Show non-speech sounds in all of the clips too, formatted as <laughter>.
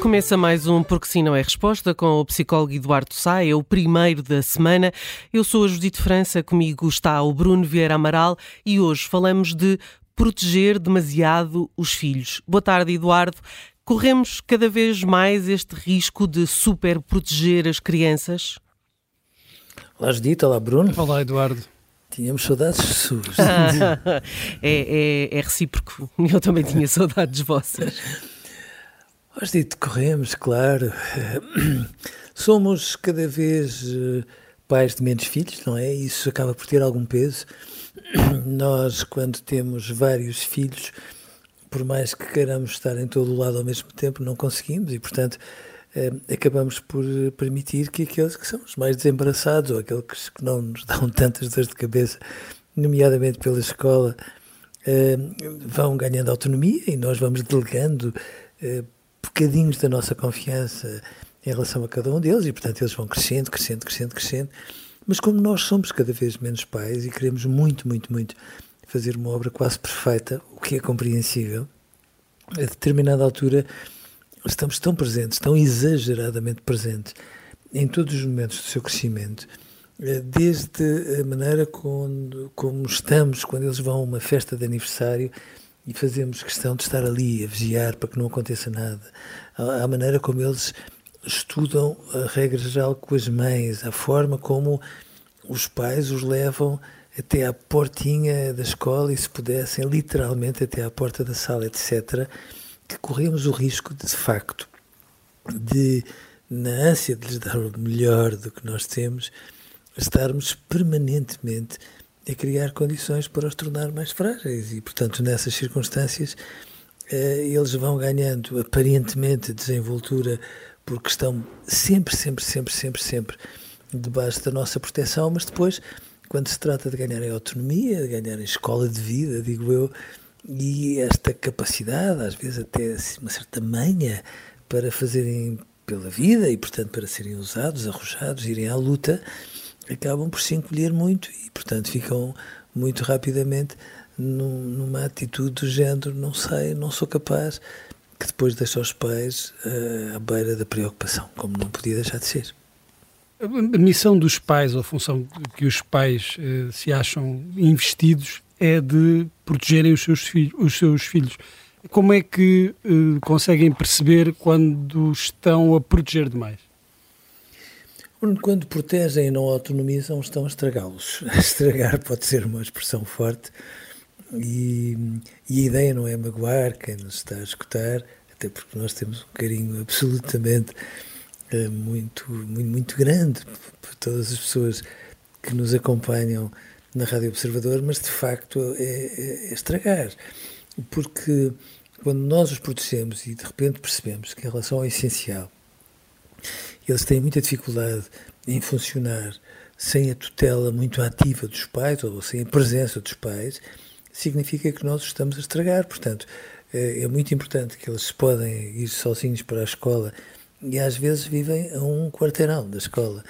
Começa mais um Porque Sim Não é Resposta com o psicólogo Eduardo Sá, é o primeiro da semana. Eu sou a Judite França, comigo está o Bruno Vieira Amaral e hoje falamos de proteger demasiado os filhos. Boa tarde, Eduardo. Corremos cada vez mais este risco de super proteger as crianças? Olá, Judite. Olá, Bruno. Olá, Eduardo. Tínhamos saudades suas. <laughs> é, é, é recíproco. Eu também tinha saudades vossas. Nós dito corremos, claro. <clears throat> Somos cada vez eh, pais de menos filhos, não é? Isso acaba por ter algum peso. <clears throat> Nós, quando temos vários filhos, por mais que queiramos estar em todo o lado ao mesmo tempo, não conseguimos e, portanto, eh, acabamos por permitir que aqueles que são os mais desembaraçados ou aqueles que não nos dão <laughs> tantas dores de cabeça, nomeadamente pela escola, eh, vão ganhando autonomia e nós vamos delegando bocadinhos da nossa confiança em relação a cada um deles e, portanto, eles vão crescendo, crescendo, crescendo, crescendo. Mas como nós somos cada vez menos pais e queremos muito, muito, muito fazer uma obra quase perfeita, o que é compreensível, a determinada altura estamos tão presentes, tão exageradamente presentes em todos os momentos do seu crescimento, eh, desde a maneira como, como estamos quando eles vão a uma festa de aniversário e fazemos questão de estar ali a vigiar para que não aconteça nada. A, maneira como eles estudam a regra geral com as mães, a forma como os pais os levam até à portinha da escola e, se pudessem, literalmente até à porta da sala, etc., que corremos o risco, de, de facto, de, na ânsia de lhes dar o melhor do que nós temos, estarmos permanentemente é criar condições para os tornar mais frágeis. E, portanto, nessas circunstâncias, eh, eles vão ganhando aparentemente desenvoltura porque estão sempre, sempre, sempre, sempre, sempre debaixo da nossa proteção, mas depois, quando se trata de ganharem autonomia, de ganharem escola de vida, digo eu, e esta capacidade, às vezes até uma certa manha para fazerem pela vida e, portanto, para serem usados, arrojados, irem à luta, acabam por se encolher muito e, portanto, ficam muito rapidamente num, numa atitude do género: não sei, não sou capaz, que depois deixa os pais uh, à beira da preocupação, como não podia deixar de ser. A missão dos pais, ou a função que os pais uh, se acham investidos, é de protegerem os seus, filhos, os seus filhos. Como é que uh, conseguem perceber quando estão a proteger demais? Quando protegem e não autonomizam, estão a estragá-los. <laughs> Estragar pode ser uma expressão forte e, e, a ideia não é magoar quem nos está a escutar, até porque nós temos um carinho absolutamente uh, muito, muito, muito grande por todas as pessoas que nos acompanham na Rádio Observador, mas de facto é, é, é estragar. Porque quando nós os protegemos e de repente percebemos que em relação ao essencial eles têm muita dificuldade em funcionar sem a tutela muito ativa dos pais ou sem a presença dos pais, significa que nós estamos a estragar. Portanto, é, é muito importante que eles podem ir sozinhos para a escola e às vezes vivem a um quarteirão da escola.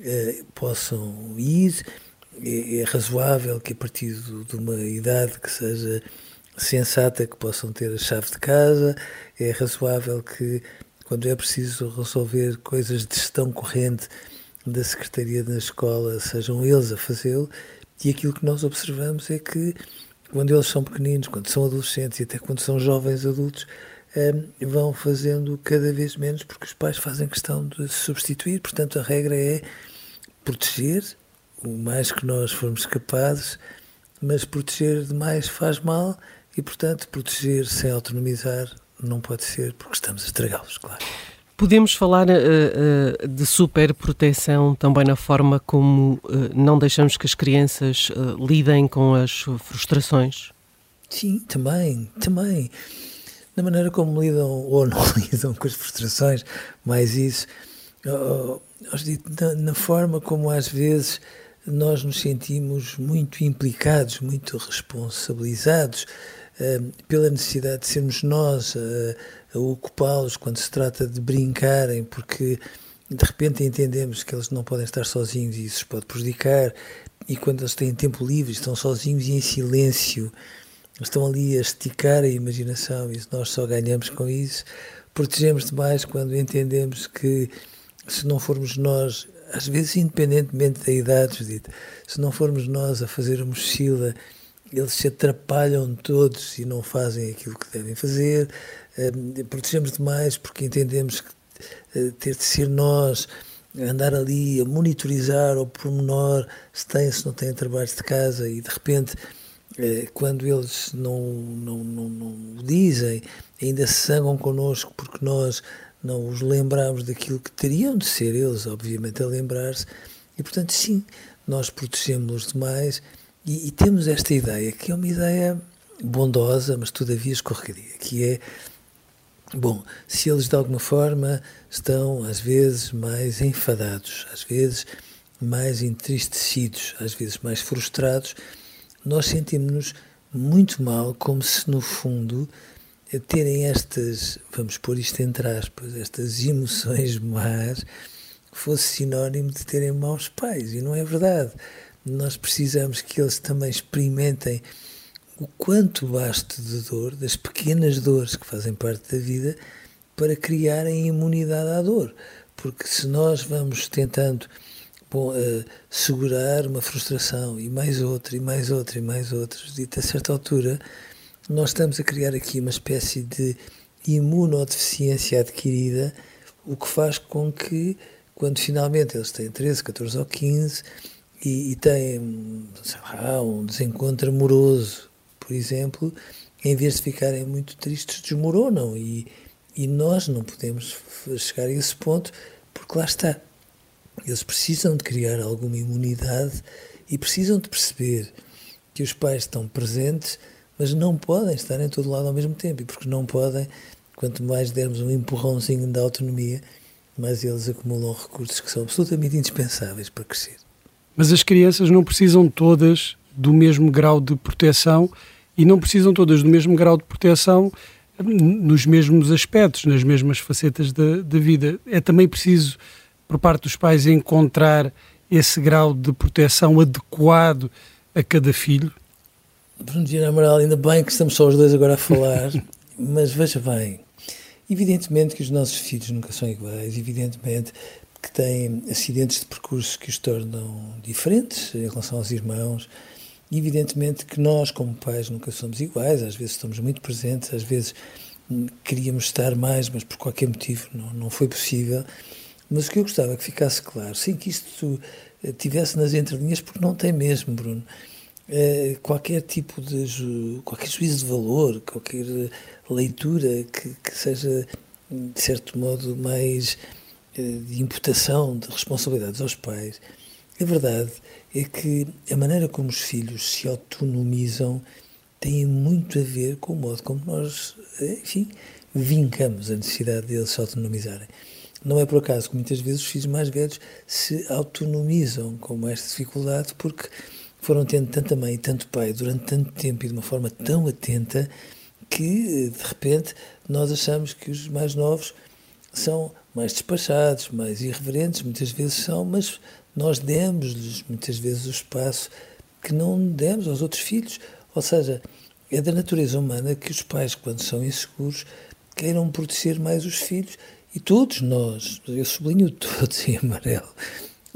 É, possam ir, é, é razoável que a partir de uma idade que seja sensata que possam ter a chave de casa, é razoável que quando é preciso resolver coisas de gestão corrente da Secretaria da Escola, sejam eles a fazê-lo, e aquilo que nós observamos é que quando eles são pequeninos, quando são adolescentes e até quando são jovens adultos, eh, vão fazendo cada vez menos porque os pais fazem questão de se substituir. Portanto, a regra é proteger o mais que nós formos capazes, mas proteger demais faz mal e, portanto, proteger sem autonomizar não pode ser, porque estamos a estragá-los, claro. Podemos falar uh, uh, de superproteção também na forma como uh, não deixamos que as crianças lidem com as frustrações? Sim, também, também. Na maneira como lidam ou não <laughs> lidam com as frustrações, mais isso. Oh, oh, na, na forma como às vezes nós nos sentimos muito implicados, muito responsabilizados pela necessidade de sermos nós a ocupá-los quando se trata de brincarem, porque de repente entendemos que eles não podem estar sozinhos e isso os pode prejudicar, e quando eles têm tempo livre, estão sozinhos e em silêncio, estão ali a esticar a imaginação e nós só ganhamos com isso. Protegemos demais quando entendemos que se não formos nós, às vezes independentemente da idade, se não formos nós a fazer a mochila, eles se atrapalham todos e não fazem aquilo que devem fazer, eh, protegemos demais porque entendemos que eh, ter de ser nós andar ali a monitorizar ao pormenor se tem, se não têm trabalhos de casa e de repente eh, quando eles não, não, não, não dizem, ainda se sangam connosco porque nós não os lembramos daquilo que teriam de ser eles, obviamente, a lembrar-se. E, portanto, sim, nós protegemos-los demais e, e, temos esta ideia, que é uma ideia bondosa, mas todavia escorregadia, que é Bom, se eles de alguma forma estão às vezes mais enfadados, às vezes mais entristecidos, às vezes mais frustrados, nós sentimos-nos muito mal, como se no fundo terem estas, vamos pôr isto entre aspas, estas emoções más fosse sinónimo de terem maus pais, e não é verdade. Nós precisamos que eles também experimentem o quanto baste de dor, das pequenas dores que fazem parte da vida, para criarem imunidade à dor. Porque se nós vamos tentando bom, uh, segurar uma frustração e mais outra, e mais outra, e mais outra, e a certa altura nós estamos a criar aqui uma espécie de imunodeficiência adquirida, o que faz com que, quando finalmente eles têm 13, 14 ou 15 e, e têm lá, um desencontro amoroso por exemplo, em vez de ficarem muito tristes, desmoronam. E, e nós não podemos chegar a esse ponto, porque lá está. Eles precisam de criar alguma imunidade e precisam de perceber que os pais estão presentes, mas não podem estar em todo lado ao mesmo tempo. E porque não podem, quanto mais dermos um empurrãozinho da autonomia, mais eles acumulam recursos que são absolutamente indispensáveis para crescer. Mas as crianças não precisam todas do mesmo grau de proteção e não precisam todas do mesmo grau de proteção nos mesmos aspectos, nas mesmas facetas da, da vida. É também preciso, por parte dos pais, encontrar esse grau de proteção adequado a cada filho? Bruno Amaral, ainda bem que estamos só os dois agora a falar, <laughs> mas veja bem, evidentemente que os nossos filhos nunca são iguais, evidentemente que têm acidentes de percurso que os tornam diferentes em relação aos irmãos, Evidentemente que nós, como pais, nunca somos iguais, às vezes estamos muito presentes, às vezes hum, queríamos estar mais, mas por qualquer motivo não, não foi possível. Mas o que eu gostava que ficasse claro, sem que isto eh, tivesse nas entrelinhas, porque não tem mesmo, Bruno, é, qualquer tipo de ju, qualquer juízo de valor, qualquer leitura que, que seja, de certo modo, mais eh, de imputação de responsabilidades aos pais, a verdade é que a maneira como os filhos se autonomizam tem muito a ver com o modo como nós, enfim, vincamos a necessidade deles se autonomizarem. Não é por acaso que muitas vezes os filhos mais velhos se autonomizam com mais dificuldade porque foram tendo tanta mãe e tanto pai durante tanto tempo e de uma forma tão atenta que, de repente, nós achamos que os mais novos são mais despachados, mais irreverentes, muitas vezes são, mas nós demos-lhes muitas vezes o espaço que não demos aos outros filhos. Ou seja, é da natureza humana que os pais, quando são inseguros, queiram proteger mais os filhos. E todos nós, eu sublinho todos em amarelo,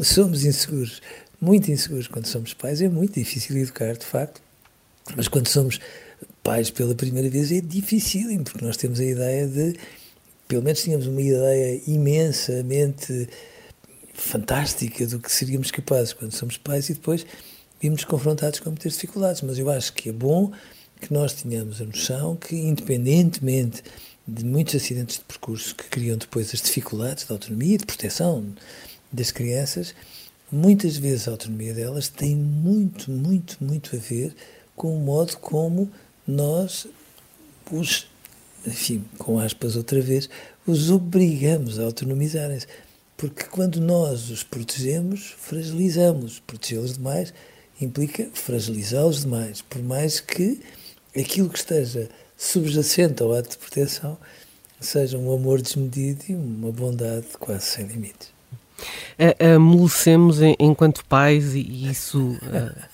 somos inseguros, muito inseguros quando somos pais. É muito difícil educar, de facto, mas quando somos pais pela primeira vez é difícil, porque nós temos a ideia de, pelo menos tínhamos uma ideia imensamente fantástica do que seríamos capazes quando somos pais e depois vimos confrontados com muitas dificuldades, mas eu acho que é bom que nós tenhamos a noção que, independentemente de muitos acidentes de percurso que criam depois as dificuldades de autonomia e de proteção das crianças, muitas vezes a autonomia delas tem muito, muito, muito a ver com o modo como nós os, enfim, com aspas outra vez, os obrigamos a autonomizarem-se. Porque quando nós os protegemos, fragilizamos. Protegê-los demais implica fragilizá-los demais, por mais que aquilo que esteja subjacente ao ato de proteção seja um amor desmedido e uma bondade quase sem limites. Amolecemos enquanto pais e isso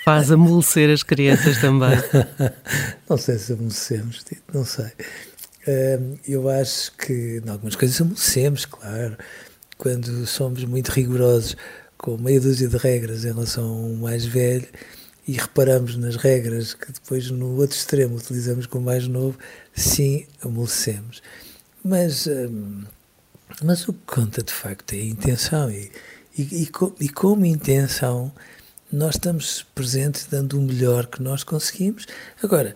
faz amolecer as crianças também. <laughs> não sei se amolecemos, não sei. Eu acho que em algumas coisas amolecemos, claro. Quando somos muito rigorosos com meia dúzia de regras em relação a um mais velho, e reparamos nas regras que depois no outro extremo utilizamos com o mais novo, sim, amolecemos. Mas, mas o que conta de facto é a intenção e, e, e, e como intenção nós estamos presentes dando o melhor que nós conseguimos. Agora,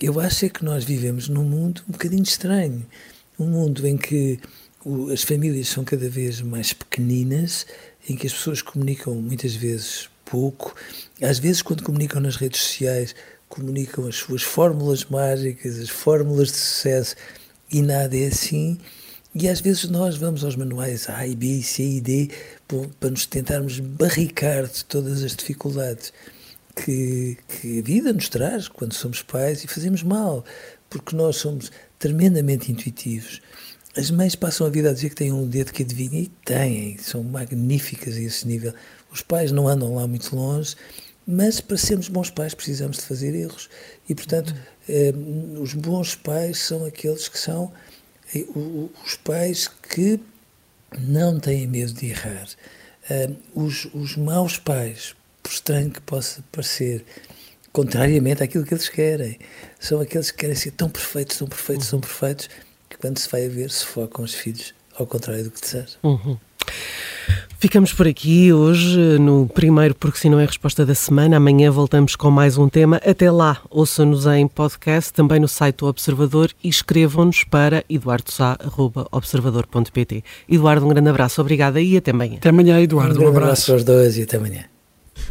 eu acho é que nós vivemos num mundo um bocadinho estranho, um mundo em que o, as famílias são cada vez mais pequeninas, em que as pessoas comunicam muitas vezes pouco. Às vezes, quando comunicam nas redes sociais, comunicam as suas fórmulas mágicas, as fórmulas de sucesso, e nada é assim. E às vezes nós vamos aos manuais A, B, C e D para nos tentarmos barricar de todas as dificuldades que, que a vida nos traz quando somos pais e fazemos mal, porque nós somos tremendamente intuitivos. As mães passam a vida a dizer que têm um dedo que adivinha e têm, são magníficas a esse nível. Os pais não andam lá muito longe, mas para sermos bons pais precisamos de fazer erros. E, portanto, eh, os bons pais são aqueles que são eh, os pais que não têm medo de errar. Eh, os, os maus pais, por estranho que possa parecer, contrariamente àquilo que eles querem, são aqueles que querem ser tão perfeitos, tão perfeitos, tão perfeitos, que quando se vai a ver, se focam os filhos ao contrário do que deseja. Uhum. Ficamos por aqui hoje no primeiro Porque Se Não é Resposta da Semana. Amanhã voltamos com mais um tema. Até lá, ouçam-nos em podcast, também no site do Observador e escrevam-nos para eduardosá.observador.pt. Eduardo, um grande abraço, obrigada e até amanhã. Até amanhã, Eduardo. Um, um abraço. abraço aos dois e até amanhã.